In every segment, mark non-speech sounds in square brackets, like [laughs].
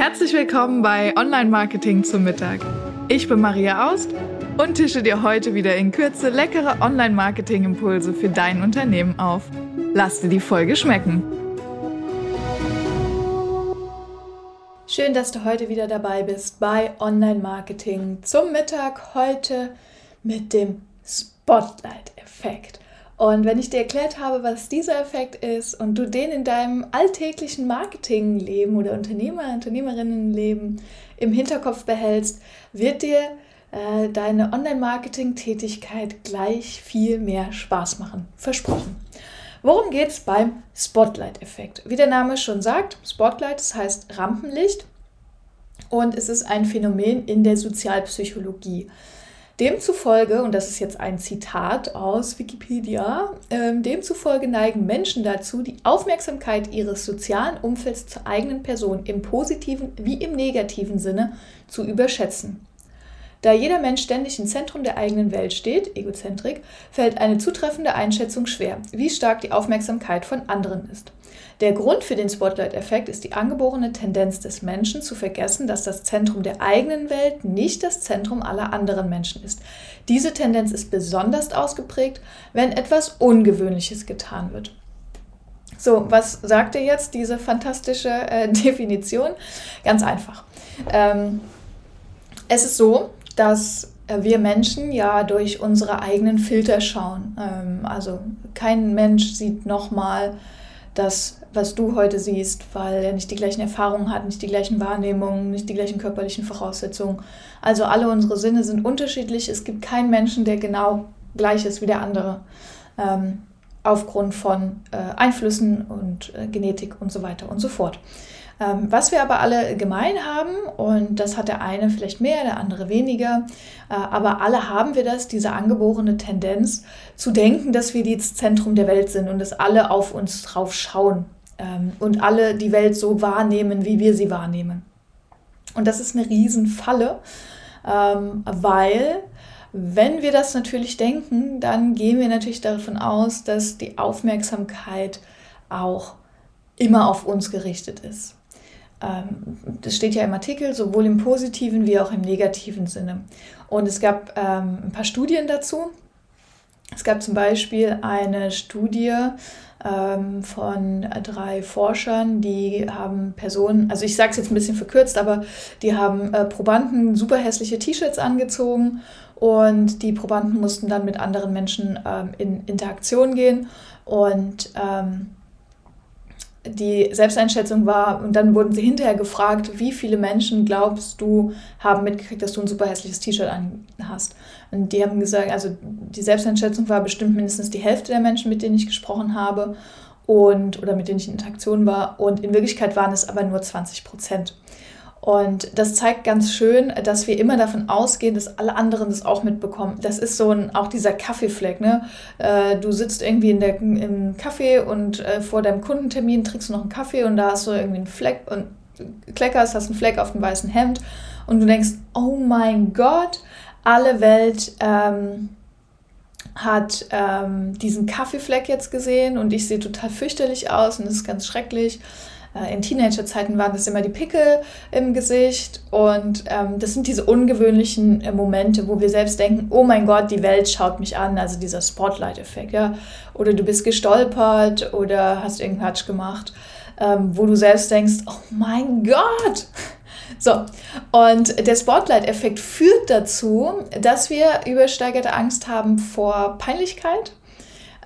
Herzlich willkommen bei Online Marketing zum Mittag. Ich bin Maria Aust und tische dir heute wieder in Kürze leckere Online Marketing Impulse für dein Unternehmen auf. Lass dir die Folge schmecken. Schön, dass du heute wieder dabei bist bei Online Marketing zum Mittag. Heute mit dem Spotlight-Effekt. Und wenn ich dir erklärt habe, was dieser Effekt ist und du den in deinem alltäglichen Marketingleben oder Unternehmer, Unternehmerinnenleben im Hinterkopf behältst, wird dir äh, deine Online-Marketing-Tätigkeit gleich viel mehr Spaß machen. Versprochen. Worum geht es beim Spotlight-Effekt? Wie der Name schon sagt, Spotlight, das heißt Rampenlicht und es ist ein Phänomen in der Sozialpsychologie. Demzufolge, und das ist jetzt ein Zitat aus Wikipedia, äh, demzufolge neigen Menschen dazu, die Aufmerksamkeit ihres sozialen Umfelds zur eigenen Person im positiven wie im negativen Sinne zu überschätzen. Da jeder Mensch ständig im Zentrum der eigenen Welt steht, Egozentrik, fällt eine zutreffende Einschätzung schwer, wie stark die Aufmerksamkeit von anderen ist. Der Grund für den Spotlight-Effekt ist die angeborene Tendenz des Menschen zu vergessen, dass das Zentrum der eigenen Welt nicht das Zentrum aller anderen Menschen ist. Diese Tendenz ist besonders ausgeprägt, wenn etwas Ungewöhnliches getan wird. So, was sagt ihr jetzt diese fantastische äh, [laughs] Definition? Ganz einfach. Ähm, es ist so, dass äh, wir Menschen ja durch unsere eigenen Filter schauen. Ähm, also kein Mensch sieht nochmal das, was du heute siehst, weil er nicht die gleichen Erfahrungen hat, nicht die gleichen Wahrnehmungen, nicht die gleichen körperlichen Voraussetzungen. Also alle unsere Sinne sind unterschiedlich. Es gibt keinen Menschen, der genau gleich ist wie der andere. Ähm, aufgrund von äh, Einflüssen und äh, Genetik und so weiter und so fort. Ähm, was wir aber alle gemein haben, und das hat der eine vielleicht mehr, der andere weniger, äh, aber alle haben wir das, diese angeborene Tendenz zu denken, dass wir das Zentrum der Welt sind und dass alle auf uns drauf schauen ähm, und alle die Welt so wahrnehmen, wie wir sie wahrnehmen. Und das ist eine Riesenfalle, ähm, weil wenn wir das natürlich denken, dann gehen wir natürlich davon aus, dass die Aufmerksamkeit auch immer auf uns gerichtet ist. Ähm, das steht ja im Artikel, sowohl im positiven wie auch im negativen Sinne. Und es gab ähm, ein paar Studien dazu. Es gab zum Beispiel eine Studie ähm, von drei Forschern, die haben Personen, also ich sage es jetzt ein bisschen verkürzt, aber die haben äh, Probanden super hässliche T-Shirts angezogen und die Probanden mussten dann mit anderen Menschen ähm, in Interaktion gehen und ähm, die Selbsteinschätzung war, und dann wurden sie hinterher gefragt, wie viele Menschen glaubst du haben mitgekriegt, dass du ein super hässliches T-Shirt an hast. Und die haben gesagt, also die Selbsteinschätzung war bestimmt mindestens die Hälfte der Menschen, mit denen ich gesprochen habe und oder mit denen ich in Interaktion war. Und in Wirklichkeit waren es aber nur 20 Prozent. Und das zeigt ganz schön, dass wir immer davon ausgehen, dass alle anderen das auch mitbekommen. Das ist so ein, auch dieser Kaffeefleck. Ne? Äh, du sitzt irgendwie in der, im Kaffee und äh, vor deinem Kundentermin trinkst du noch einen Kaffee und da hast du irgendwie einen Fleck und kleckerst, hast einen Fleck auf dem weißen Hemd und du denkst, oh mein Gott, alle Welt ähm, hat ähm, diesen Kaffeefleck jetzt gesehen und ich sehe total fürchterlich aus und das ist ganz schrecklich. Äh, in Teenagerzeiten waren das immer die Pickel im Gesicht. Und ähm, das sind diese ungewöhnlichen äh, Momente, wo wir selbst denken, oh mein Gott, die Welt schaut mich an. Also dieser Spotlight-Effekt. Ja? Oder du bist gestolpert oder hast irgendeinen Quatsch gemacht, ähm, wo du selbst denkst, oh mein Gott. [laughs] So, und der Spotlight-Effekt führt dazu, dass wir übersteigerte Angst haben vor Peinlichkeit,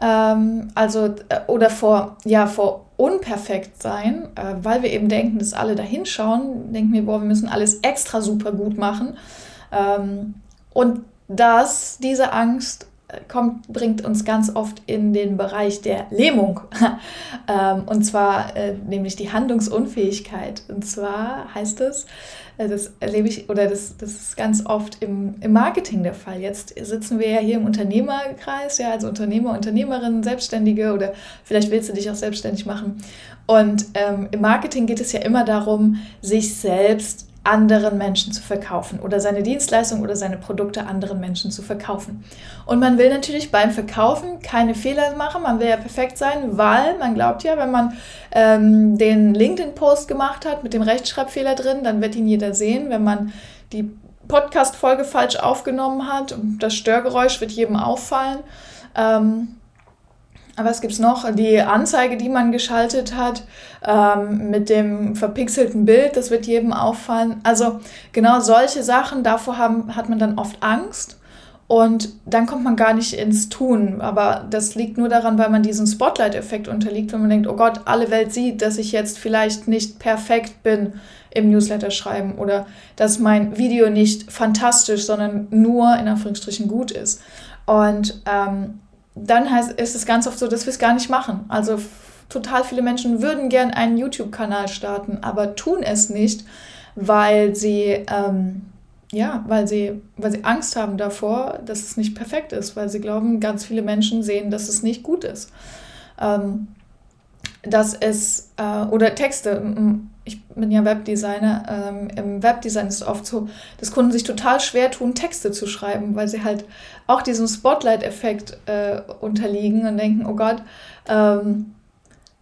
ähm, also, äh, oder vor, ja, vor unperfekt sein, äh, weil wir eben denken, dass alle da hinschauen, denken wir, boah, wir müssen alles extra super gut machen. Ähm, und das, diese Angst kommt, bringt uns ganz oft in den Bereich der Lähmung. [laughs] ähm, und zwar äh, nämlich die Handlungsunfähigkeit. Und zwar heißt es, äh, das erlebe ich, oder das, das ist ganz oft im, im Marketing der Fall. Jetzt sitzen wir ja hier im Unternehmerkreis, ja, also Unternehmer, Unternehmerinnen, Selbstständige oder vielleicht willst du dich auch selbstständig machen. Und ähm, im Marketing geht es ja immer darum, sich selbst anderen Menschen zu verkaufen oder seine Dienstleistung oder seine Produkte anderen Menschen zu verkaufen. Und man will natürlich beim Verkaufen keine Fehler machen, man will ja perfekt sein, weil man glaubt ja, wenn man ähm, den LinkedIn-Post gemacht hat mit dem Rechtschreibfehler drin, dann wird ihn jeder sehen. Wenn man die Podcast-Folge falsch aufgenommen hat, das Störgeräusch wird jedem auffallen. Ähm, was gibt es noch? Die Anzeige, die man geschaltet hat ähm, mit dem verpixelten Bild, das wird jedem auffallen. Also genau solche Sachen, davor haben, hat man dann oft Angst und dann kommt man gar nicht ins Tun. Aber das liegt nur daran, weil man diesem Spotlight-Effekt unterliegt, wenn man denkt, oh Gott, alle Welt sieht, dass ich jetzt vielleicht nicht perfekt bin im Newsletter schreiben oder dass mein Video nicht fantastisch, sondern nur in Anführungsstrichen gut ist. Und ähm, dann heißt, ist es ganz oft so, dass wir es gar nicht machen. Also total viele Menschen würden gern einen YouTube-Kanal starten, aber tun es nicht, weil sie, ähm, ja, weil sie, weil sie Angst haben davor, dass es nicht perfekt ist, weil sie glauben, ganz viele Menschen sehen, dass es nicht gut ist. Ähm, dass es, äh, oder Texte, ich bin ja Webdesigner, ähm, im Webdesign ist es oft so, dass Kunden sich total schwer tun, Texte zu schreiben, weil sie halt auch diesem Spotlight-Effekt äh, unterliegen und denken, oh Gott, ähm,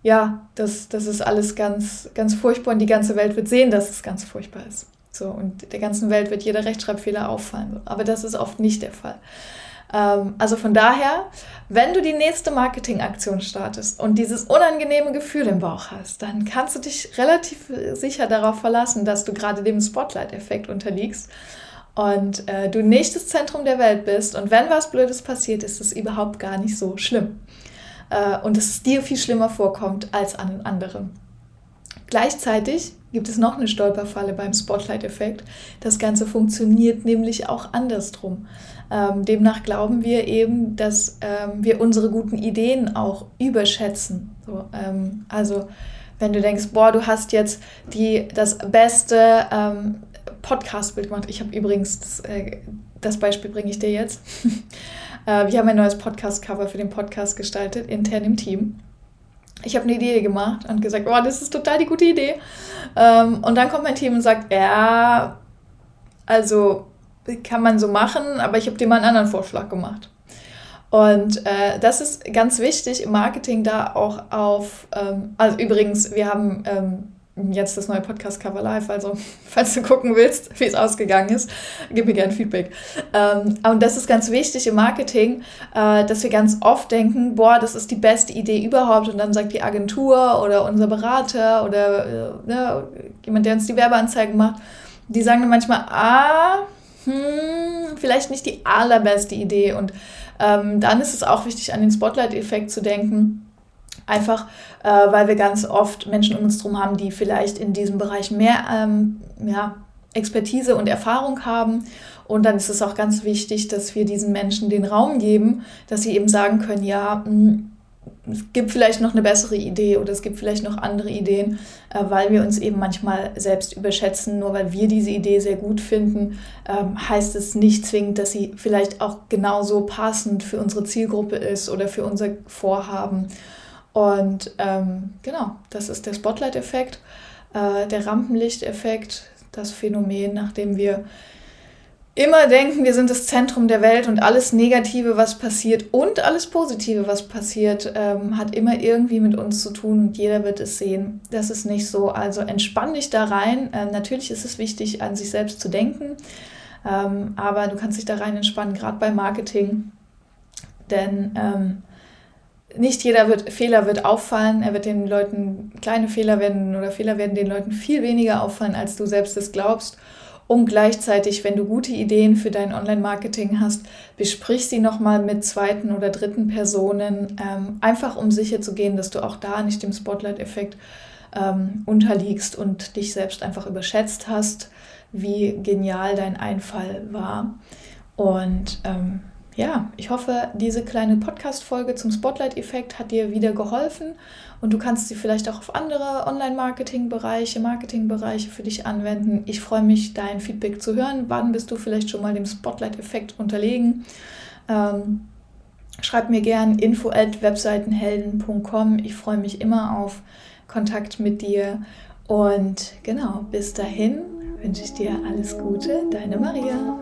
ja, das, das ist alles ganz, ganz furchtbar und die ganze Welt wird sehen, dass es ganz furchtbar ist. So, und der ganzen Welt wird jeder Rechtschreibfehler auffallen. Aber das ist oft nicht der Fall. Ähm, also von daher, wenn du die nächste Marketingaktion startest und dieses unangenehme Gefühl im Bauch hast, dann kannst du dich relativ sicher darauf verlassen, dass du gerade dem Spotlight-Effekt unterliegst und äh, du nicht das Zentrum der Welt bist. Und wenn was Blödes passiert, ist es überhaupt gar nicht so schlimm. Äh, und dass es dir viel schlimmer vorkommt als an anderen. Gleichzeitig gibt es noch eine Stolperfalle beim Spotlight-Effekt. Das Ganze funktioniert nämlich auch andersrum. Ähm, demnach glauben wir eben, dass ähm, wir unsere guten Ideen auch überschätzen. So, ähm, also wenn du denkst, boah, du hast jetzt die, das beste ähm, Podcast-Bild gemacht. Ich habe übrigens, das, äh, das Beispiel bringe ich dir jetzt. [laughs] äh, wir haben ein neues Podcast-Cover für den Podcast gestaltet, intern im Team. Ich habe eine Idee gemacht und gesagt, boah, das ist total die gute Idee. Ähm, und dann kommt mein Team und sagt, ja, also kann man so machen, aber ich habe dir mal einen anderen Vorschlag gemacht. Und äh, das ist ganz wichtig im Marketing da auch auf, ähm, also übrigens, wir haben ähm, jetzt das neue Podcast-Cover live, also [laughs] falls du gucken willst, wie es ausgegangen ist, gib mir gerne Feedback. Ähm, und das ist ganz wichtig im Marketing, äh, dass wir ganz oft denken, boah, das ist die beste Idee überhaupt und dann sagt die Agentur oder unser Berater oder äh, ne, jemand, der uns die Werbeanzeigen macht, die sagen dann manchmal, ah, hm, vielleicht nicht die allerbeste Idee. Und ähm, dann ist es auch wichtig, an den Spotlight-Effekt zu denken. Einfach, äh, weil wir ganz oft Menschen um uns herum haben, die vielleicht in diesem Bereich mehr ähm, ja, Expertise und Erfahrung haben. Und dann ist es auch ganz wichtig, dass wir diesen Menschen den Raum geben, dass sie eben sagen können, ja, mh, hm, es gibt vielleicht noch eine bessere Idee oder es gibt vielleicht noch andere Ideen, äh, weil wir uns eben manchmal selbst überschätzen. Nur weil wir diese Idee sehr gut finden, ähm, heißt es nicht zwingend, dass sie vielleicht auch genauso passend für unsere Zielgruppe ist oder für unser Vorhaben. Und ähm, genau, das ist der Spotlight-Effekt, äh, der Rampenlicht-Effekt, das Phänomen, nachdem wir immer denken, wir sind das Zentrum der Welt und alles Negative, was passiert und alles Positive, was passiert, ähm, hat immer irgendwie mit uns zu tun und jeder wird es sehen. Das ist nicht so. Also entspann dich da rein. Ähm, natürlich ist es wichtig, an sich selbst zu denken, ähm, aber du kannst dich da rein entspannen, gerade beim Marketing. Denn ähm, nicht jeder wird, Fehler wird auffallen. Er wird den Leuten, kleine Fehler werden oder Fehler werden den Leuten viel weniger auffallen, als du selbst es glaubst. Und gleichzeitig, wenn du gute Ideen für dein Online-Marketing hast, besprich sie nochmal mit zweiten oder dritten Personen, ähm, einfach um sicher zu gehen, dass du auch da nicht dem Spotlight-Effekt ähm, unterliegst und dich selbst einfach überschätzt hast, wie genial dein Einfall war. Und ähm, ja, ich hoffe, diese kleine Podcast-Folge zum Spotlight-Effekt hat dir wieder geholfen und du kannst sie vielleicht auch auf andere Online-Marketing-Bereiche, Marketing-Bereiche für dich anwenden. Ich freue mich, dein Feedback zu hören. Wann bist du vielleicht schon mal dem Spotlight-Effekt unterlegen? Ähm, schreib mir gern info at webseitenhelden.com. Ich freue mich immer auf Kontakt mit dir. Und genau, bis dahin wünsche ich dir alles Gute, deine Maria.